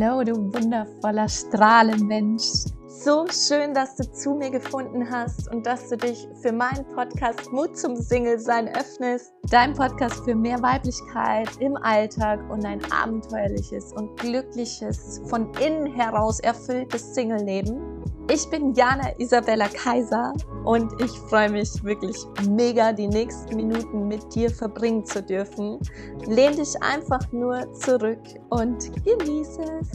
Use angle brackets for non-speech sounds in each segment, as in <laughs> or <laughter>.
Hallo, du wundervoller Strahlenmensch. So schön, dass du zu mir gefunden hast und dass du dich für meinen Podcast Mut zum Single-Sein öffnest. Dein Podcast für mehr Weiblichkeit im Alltag und ein abenteuerliches und glückliches, von innen heraus erfülltes Single-Leben. Ich bin Jana Isabella Kaiser und ich freue mich wirklich mega, die nächsten Minuten mit dir verbringen zu dürfen. Lehn dich einfach nur zurück und genieße es.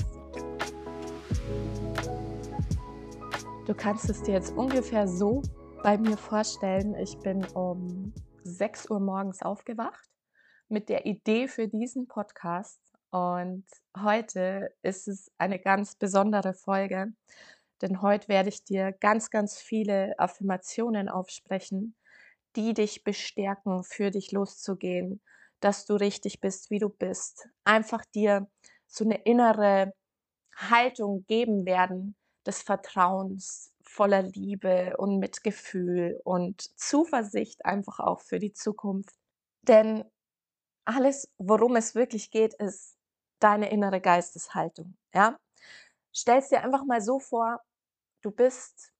Du kannst es dir jetzt ungefähr so bei mir vorstellen. Ich bin um 6 Uhr morgens aufgewacht mit der Idee für diesen Podcast. Und heute ist es eine ganz besondere Folge, denn heute werde ich dir ganz, ganz viele Affirmationen aufsprechen, die dich bestärken, für dich loszugehen, dass du richtig bist, wie du bist. Einfach dir so eine innere Haltung geben werden des Vertrauens, voller Liebe und Mitgefühl und Zuversicht einfach auch für die Zukunft. Denn alles, worum es wirklich geht, ist deine innere Geisteshaltung. Ja? Stellst dir einfach mal so vor, du bist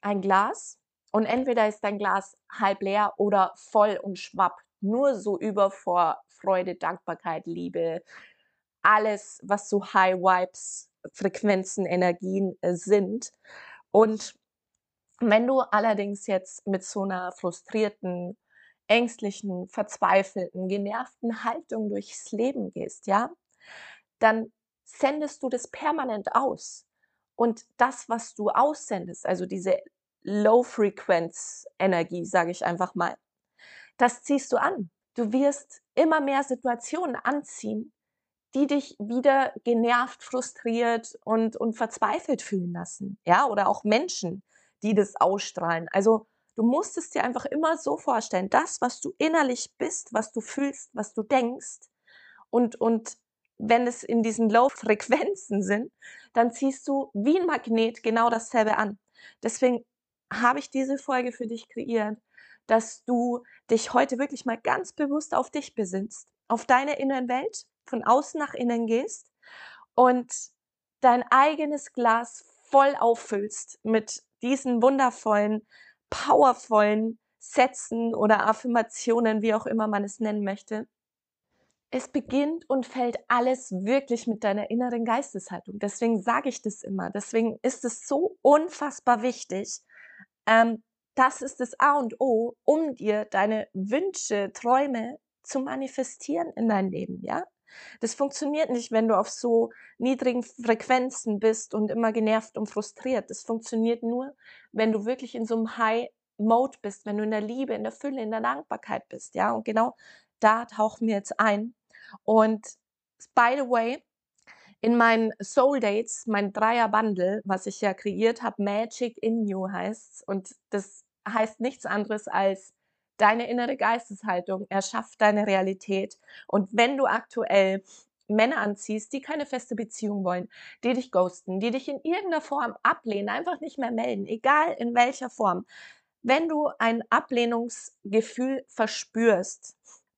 ein Glas und entweder ist dein Glas halb leer oder voll und schwappt nur so über vor Freude, Dankbarkeit, Liebe, alles, was so High Vibes, Frequenzen, Energien äh, sind. Und wenn du allerdings jetzt mit so einer frustrierten, ängstlichen, verzweifelten, genervten Haltung durchs Leben gehst, ja, dann sendest du das permanent aus. Und das, was du aussendest, also diese Low-Frequenz-Energie, sage ich einfach mal, das ziehst du an. Du wirst immer mehr Situationen anziehen, die dich wieder genervt, frustriert und, und verzweifelt fühlen lassen. Ja, oder auch Menschen, die das ausstrahlen. Also du musst es dir einfach immer so vorstellen, das, was du innerlich bist, was du fühlst, was du denkst und, und wenn es in diesen Low-Frequenzen sind, dann ziehst du wie ein Magnet genau dasselbe an. Deswegen habe ich diese Folge für dich kreiert, dass du dich heute wirklich mal ganz bewusst auf dich besinnst, auf deine innere Welt, von außen nach innen gehst und dein eigenes Glas voll auffüllst mit diesen wundervollen, powervollen Sätzen oder Affirmationen, wie auch immer man es nennen möchte, es beginnt und fällt alles wirklich mit deiner inneren Geisteshaltung. Deswegen sage ich das immer. Deswegen ist es so unfassbar wichtig. Ähm, das ist das A und O, um dir deine Wünsche, Träume zu manifestieren in dein Leben, ja? Das funktioniert nicht, wenn du auf so niedrigen Frequenzen bist und immer genervt und frustriert. Das funktioniert nur, wenn du wirklich in so einem High Mode bist, wenn du in der Liebe, in der Fülle, in der Dankbarkeit bist, ja? Und genau da tauchen wir jetzt ein. Und by the way, in meinen Soul Dates, mein Dreier-Bundle, was ich ja kreiert habe, Magic in You heißt Und das heißt nichts anderes als deine innere Geisteshaltung erschafft deine Realität. Und wenn du aktuell Männer anziehst, die keine feste Beziehung wollen, die dich ghosten, die dich in irgendeiner Form ablehnen, einfach nicht mehr melden, egal in welcher Form. Wenn du ein Ablehnungsgefühl verspürst,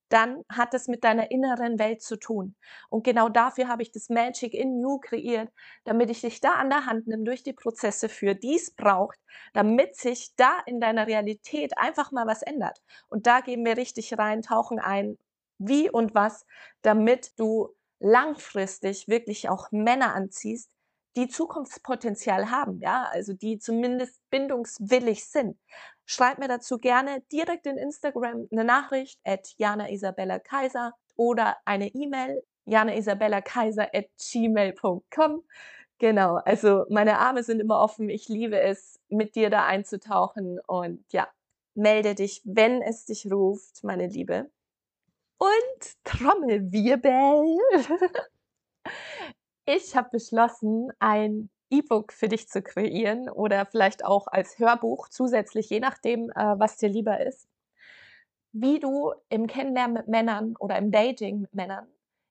dann hat es mit deiner inneren Welt zu tun. Und genau dafür habe ich das Magic in You kreiert, damit ich dich da an der Hand nehme, durch die Prozesse führe, die es braucht, damit sich da in deiner Realität einfach mal was ändert. Und da gehen wir richtig rein, tauchen ein, wie und was, damit du langfristig wirklich auch Männer anziehst, die Zukunftspotenzial haben, ja, also die zumindest bindungswillig sind. Schreib mir dazu gerne direkt in Instagram eine Nachricht at Jana Isabella Kaiser oder eine E-Mail janaisabellakaiser at gmail.com. Genau, also meine Arme sind immer offen. Ich liebe es, mit dir da einzutauchen und ja, melde dich, wenn es dich ruft, meine Liebe. Und Trommelwirbel. <laughs> Ich habe beschlossen, ein E-Book für dich zu kreieren oder vielleicht auch als Hörbuch zusätzlich, je nachdem, äh, was dir lieber ist, wie du im Kennenlernen mit Männern oder im Dating mit Männern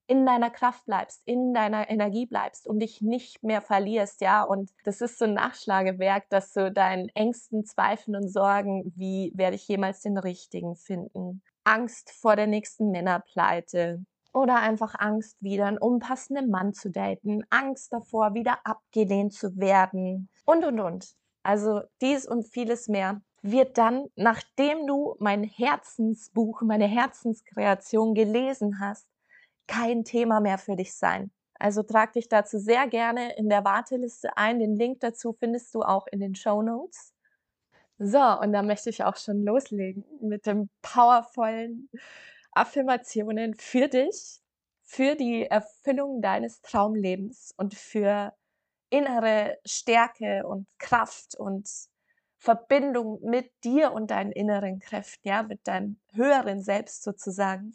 in deiner Kraft bleibst, in deiner Energie bleibst und dich nicht mehr verlierst, ja. Und das ist so ein Nachschlagewerk, dass du deinen Ängsten, Zweifeln und Sorgen, wie werde ich jemals den Richtigen finden? Angst vor der nächsten Männerpleite, Oder einfach Angst, wieder einen unpassenden Mann zu daten, Angst davor, wieder abgelehnt zu werden und, und, und. Also dies und vieles mehr wird dann, nachdem du mein Herzensbuch, meine Herzenskreation gelesen hast, kein Thema mehr für dich sein. Also trag dich dazu sehr gerne in der Warteliste ein. Den Link dazu findest du auch in den Show Notes. So, und da möchte ich auch schon loslegen mit dem powervollen Affirmationen für dich, für die Erfüllung deines Traumlebens und für innere Stärke und Kraft und Verbindung mit dir und deinen inneren Kräften, ja, mit deinem höheren Selbst sozusagen.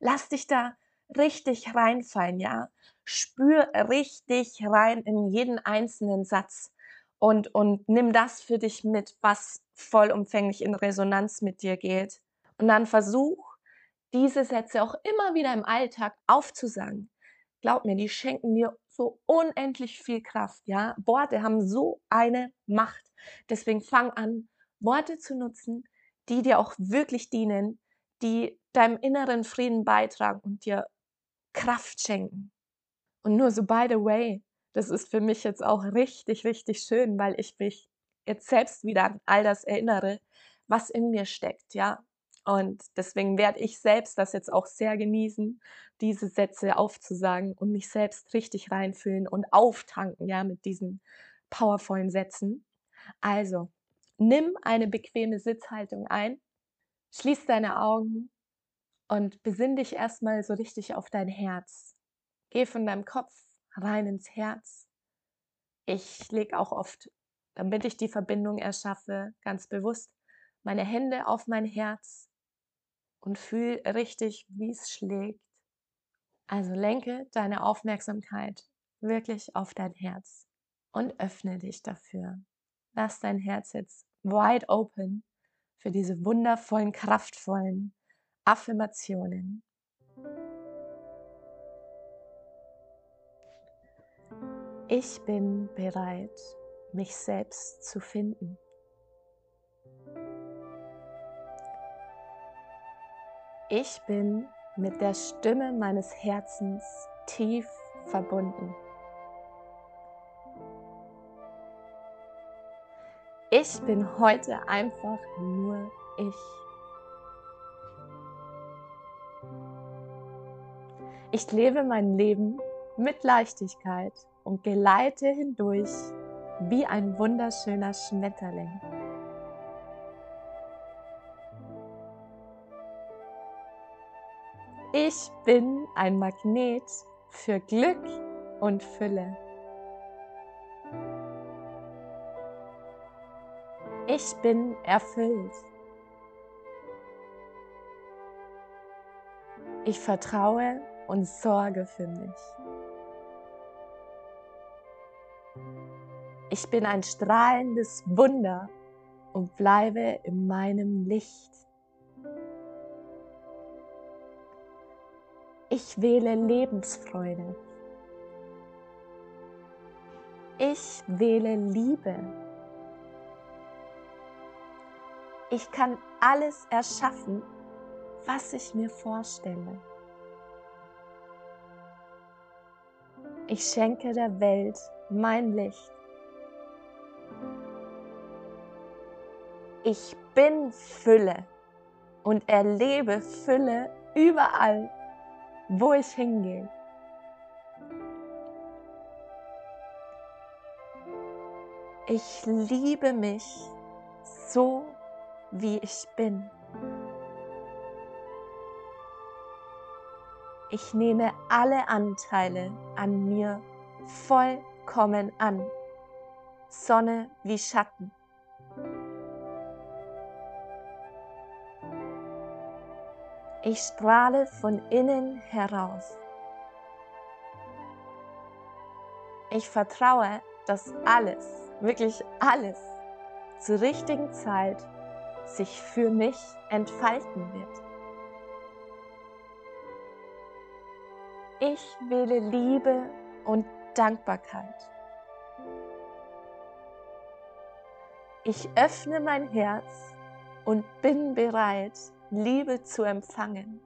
Lass dich da richtig reinfallen, ja. Spür richtig rein in jeden einzelnen Satz und, und nimm das für dich mit, was vollumfänglich in Resonanz mit dir geht. Und dann versuch, diese Sätze auch immer wieder im Alltag aufzusagen. Glaub mir, die schenken dir so unendlich viel Kraft, ja. Worte haben so eine Macht. Deswegen fang an, Worte zu nutzen, die dir auch wirklich dienen, die deinem inneren Frieden beitragen und dir Kraft schenken. Und nur so, by the way, das ist für mich jetzt auch richtig, richtig schön, weil ich mich jetzt selbst wieder an all das erinnere, was in mir steckt, ja. Und deswegen werde ich selbst das jetzt auch sehr genießen, diese Sätze aufzusagen und mich selbst richtig reinfühlen und auftanken, ja, mit diesen powervollen Sätzen. Also, nimm eine bequeme Sitzhaltung ein, schließ deine Augen und besinn dich erstmal so richtig auf dein Herz. Geh von deinem Kopf rein ins Herz. Ich lege auch oft, damit ich die Verbindung erschaffe, ganz bewusst meine Hände auf mein Herz und fühl richtig, wie es schlägt. Also lenke deine Aufmerksamkeit wirklich auf dein Herz und öffne dich dafür. Lass dein Herz jetzt wide open für diese wundervollen, kraftvollen Affirmationen. Ich bin bereit, mich selbst zu finden. Ich bin mit der Stimme meines Herzens tief verbunden. Ich bin heute einfach nur ich. Ich lebe mein Leben mit Leichtigkeit und geleite hindurch wie ein wunderschöner Schmetterling. Ich bin ein Magnet für Glück und Fülle. Ich bin erfüllt. Ich vertraue und sorge für mich. Ich bin ein strahlendes Wunder und bleibe in meinem Licht. Ich wähle Lebensfreude. Ich wähle Liebe. Ich kann alles erschaffen, was ich mir vorstelle. Ich schenke der Welt mein Licht. Ich bin Fülle und erlebe Fülle überall, wo ich hingehe. Ich liebe mich so, wie ich bin. Ich nehme alle Anteile an mir vollkommen an. Sonne wie Schatten. Ich strahle von innen heraus. Ich vertraue, dass alles, wirklich alles, zur richtigen Zeit sich für mich entfalten wird. Ich wähle Liebe und Dankbarkeit. Ich öffne mein Herz und bin bereit, Liebe zu empfangen.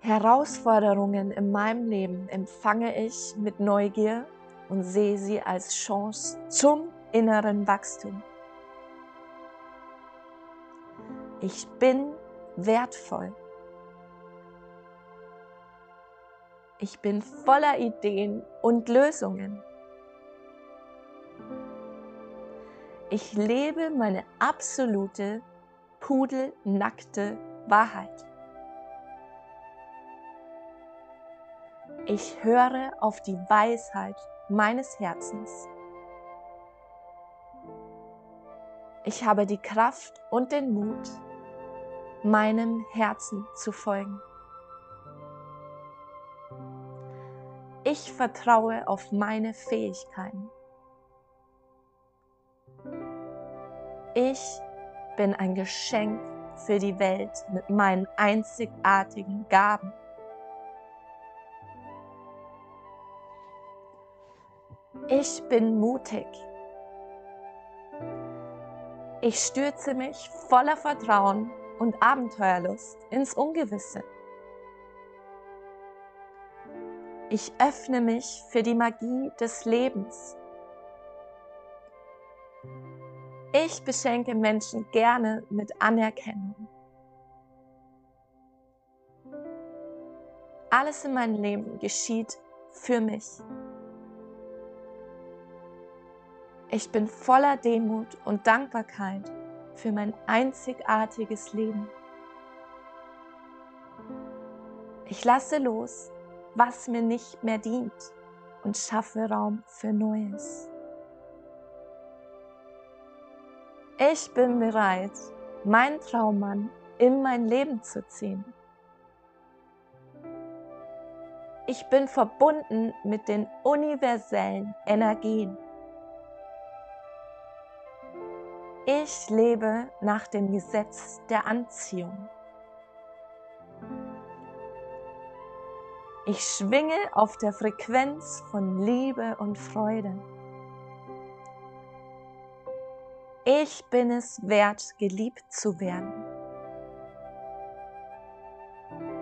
Herausforderungen in meinem Leben empfange ich mit Neugier und sehe sie als Chance zum inneren Wachstum. Ich bin wertvoll. Ich bin voller Ideen und Lösungen. Ich lebe meine absolute, pudelnackte Wahrheit. Ich höre auf die Weisheit meines Herzens. Ich habe die Kraft und den Mut, meinem Herzen zu folgen. Ich vertraue auf meine Fähigkeiten. Ich bin ein Geschenk für die Welt mit meinen einzigartigen Gaben. Ich bin mutig. Ich stürze mich voller Vertrauen und Abenteuerlust ins Ungewisse. Ich öffne mich für die Magie des Lebens. Ich beschenke Menschen gerne mit Anerkennung. Alles in meinem Leben geschieht für mich. Ich bin voller Demut und Dankbarkeit für mein einzigartiges Leben. Ich lasse los was mir nicht mehr dient und schaffe Raum für Neues. Ich bin bereit, meinen Traummann in mein Leben zu ziehen. Ich bin verbunden mit den universellen Energien. Ich lebe nach dem Gesetz der Anziehung. Ich schwinge auf der Frequenz von Liebe und Freude. Ich bin es wert, geliebt zu werden.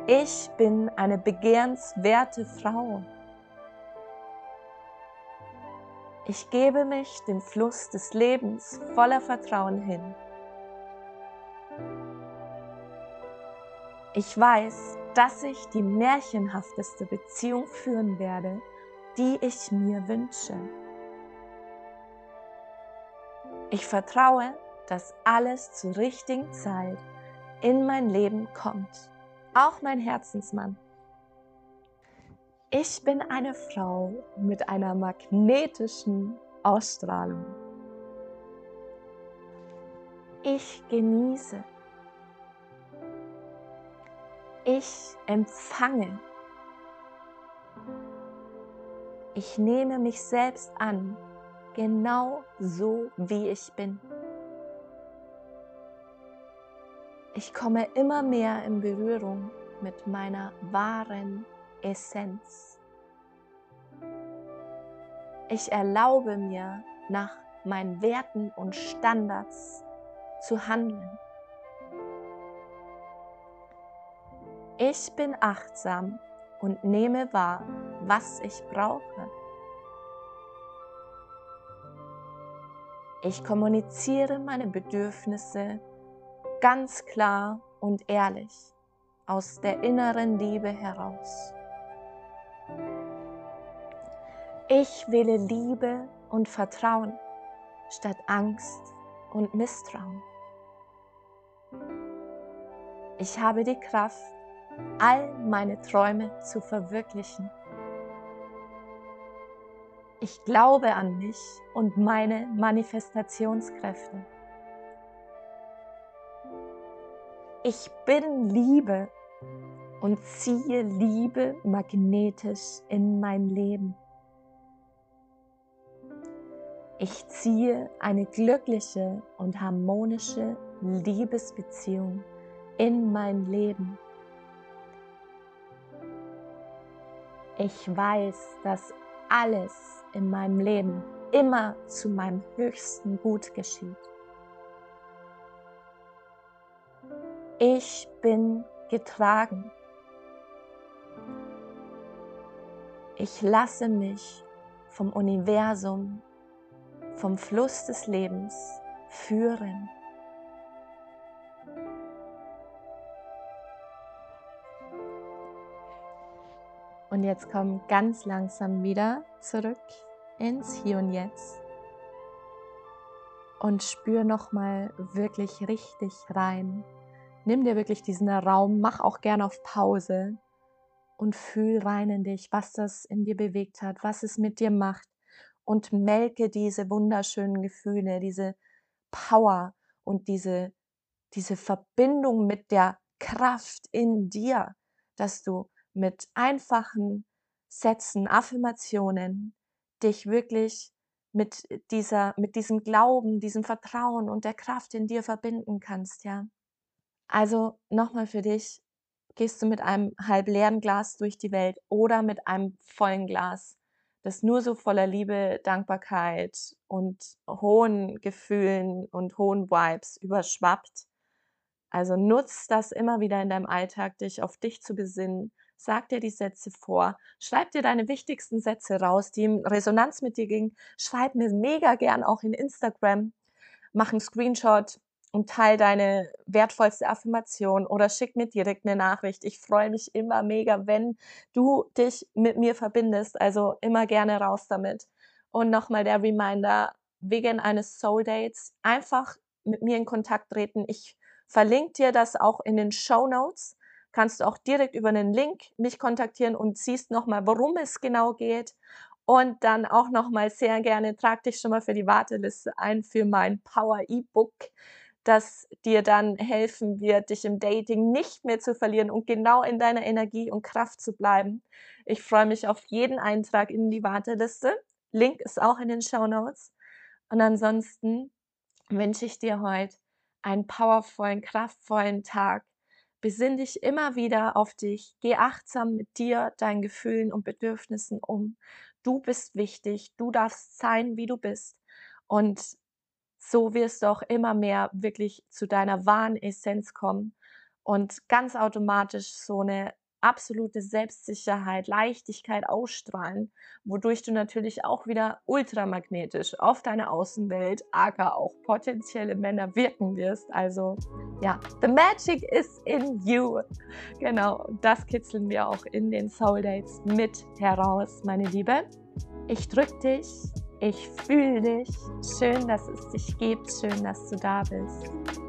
Ich bin eine begehrenswerte Frau. Ich gebe mich dem Fluss des Lebens voller Vertrauen hin. Ich weiß, dass ich die märchenhafteste Beziehung führen werde, die ich mir wünsche. Ich vertraue, dass alles zur richtigen Zeit in mein Leben kommt, auch mein Herzensmann. Ich bin eine Frau mit einer magnetischen Ausstrahlung. Ich genieße ich empfange. Ich nehme mich selbst an, genau so wie ich bin. Ich komme immer mehr in Berührung mit meiner wahren Essenz. Ich erlaube mir, nach meinen Werten und Standards zu handeln. Ich bin achtsam und nehme wahr, was ich brauche. Ich kommuniziere meine Bedürfnisse ganz klar und ehrlich aus der inneren Liebe heraus. Ich wähle Liebe und Vertrauen statt Angst und Misstrauen. Ich habe die Kraft, all meine Träume zu verwirklichen. Ich glaube an mich und meine Manifestationskräfte. Ich bin Liebe und ziehe Liebe magnetisch in mein Leben. Ich ziehe eine glückliche und harmonische Liebesbeziehung in mein Leben. Ich weiß, dass alles in meinem Leben immer zu meinem höchsten Gut geschieht. Ich bin getragen. Ich lasse mich vom Universum, vom Fluss des Lebens führen. Und jetzt komm ganz langsam wieder zurück ins Hier und Jetzt und spür noch mal wirklich richtig rein. Nimm dir wirklich diesen Raum, mach auch gern auf Pause und fühl rein in dich, was das in dir bewegt hat, was es mit dir macht und melke diese wunderschönen Gefühle, diese Power und diese diese Verbindung mit der Kraft in dir, dass du mit einfachen Sätzen, Affirmationen dich wirklich mit dieser, mit diesem Glauben, diesem Vertrauen und der Kraft in dir verbinden kannst, ja. Also nochmal für dich, gehst du mit einem halb leeren Glas durch die Welt oder mit einem vollen Glas, das nur so voller Liebe, Dankbarkeit und hohen Gefühlen und hohen Vibes überschwappt. Also nutz das immer wieder in deinem Alltag, dich auf dich zu besinnen, Sag dir die Sätze vor. Schreib dir deine wichtigsten Sätze raus, die in Resonanz mit dir gingen. Schreib mir mega gern auch in Instagram. Mach einen Screenshot und teile deine wertvollste Affirmation oder schick mir direkt eine Nachricht. Ich freue mich immer mega, wenn du dich mit mir verbindest. Also immer gerne raus damit. Und nochmal der Reminder, wegen eines Soul Dates einfach mit mir in Kontakt treten. Ich verlinke dir das auch in den Show Notes kannst du auch direkt über einen Link mich kontaktieren und siehst nochmal, worum es genau geht. Und dann auch nochmal sehr gerne, trag dich schon mal für die Warteliste ein für mein Power E-Book, das dir dann helfen wird, dich im Dating nicht mehr zu verlieren und genau in deiner Energie und Kraft zu bleiben. Ich freue mich auf jeden Eintrag in die Warteliste. Link ist auch in den Show Notes. Und ansonsten wünsche ich dir heute einen powervollen, kraftvollen Tag Besinn dich immer wieder auf dich. Geh achtsam mit dir, deinen Gefühlen und Bedürfnissen um. Du bist wichtig. Du darfst sein, wie du bist. Und so wirst du auch immer mehr wirklich zu deiner wahren Essenz kommen und ganz automatisch so eine absolute Selbstsicherheit, Leichtigkeit ausstrahlen, wodurch du natürlich auch wieder ultramagnetisch auf deine Außenwelt, aka auch potenzielle Männer wirken wirst. Also ja, the magic is in you. Genau, das kitzeln wir auch in den Soul Dates mit heraus, meine Liebe. Ich drück dich, ich fühle dich. Schön, dass es dich gibt, schön, dass du da bist.